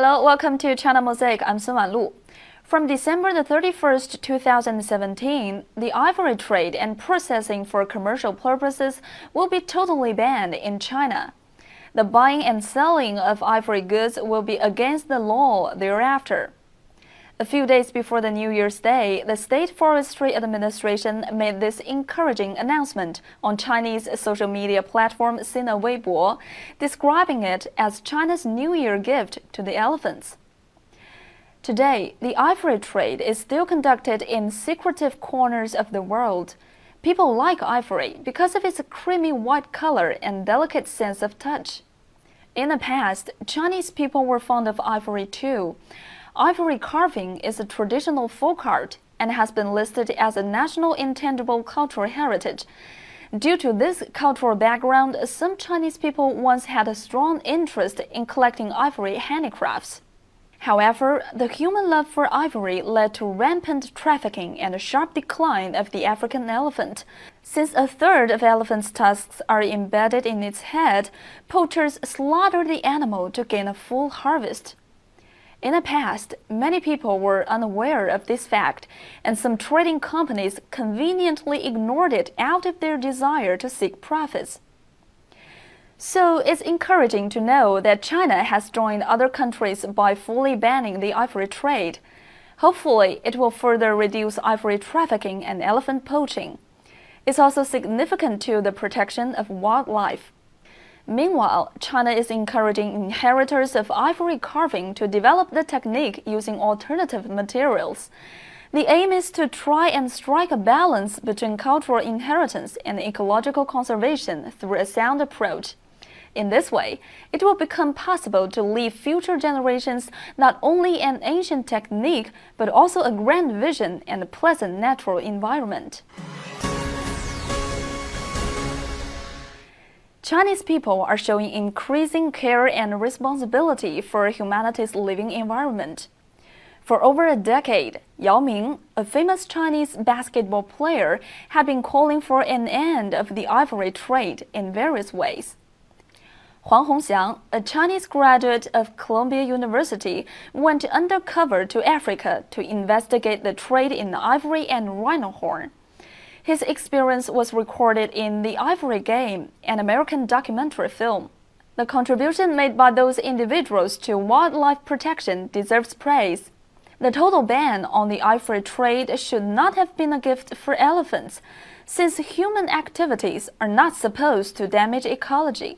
Hello, welcome to China Mosaic. I'm Sun Wanlu. From December the 31st, 2017, the ivory trade and processing for commercial purposes will be totally banned in China. The buying and selling of ivory goods will be against the law thereafter. A few days before the New Year's Day, the State Forestry Administration made this encouraging announcement on Chinese social media platform Sina Weibo, describing it as China's New Year gift to the elephants. Today, the ivory trade is still conducted in secretive corners of the world. People like ivory because of its creamy white color and delicate sense of touch. In the past, Chinese people were fond of ivory too. Ivory carving is a traditional folk art and has been listed as a national intangible cultural heritage. Due to this cultural background, some Chinese people once had a strong interest in collecting ivory handicrafts. However, the human love for ivory led to rampant trafficking and a sharp decline of the African elephant. Since a third of elephant's tusks are embedded in its head, poachers slaughter the animal to gain a full harvest. In the past, many people were unaware of this fact, and some trading companies conveniently ignored it out of their desire to seek profits. So it's encouraging to know that China has joined other countries by fully banning the ivory trade. Hopefully, it will further reduce ivory trafficking and elephant poaching. It's also significant to the protection of wildlife. Meanwhile, China is encouraging inheritors of ivory carving to develop the technique using alternative materials. The aim is to try and strike a balance between cultural inheritance and ecological conservation through a sound approach. In this way, it will become possible to leave future generations not only an ancient technique, but also a grand vision and a pleasant natural environment. Chinese people are showing increasing care and responsibility for humanity's living environment. For over a decade, Yao Ming, a famous Chinese basketball player, had been calling for an end of the ivory trade in various ways. Huang Hongxiang, a Chinese graduate of Columbia University, went undercover to Africa to investigate the trade in ivory and rhino horn. His experience was recorded in The Ivory Game, an American documentary film. The contribution made by those individuals to wildlife protection deserves praise. The total ban on the ivory trade should not have been a gift for elephants, since human activities are not supposed to damage ecology.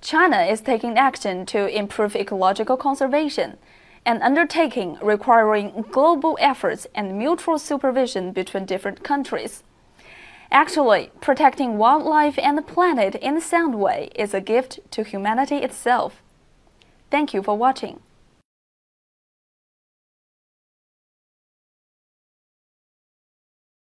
China is taking action to improve ecological conservation, an undertaking requiring global efforts and mutual supervision between different countries. Actually, protecting wildlife and the planet in a sound way is a gift to humanity itself. Thank you for watching.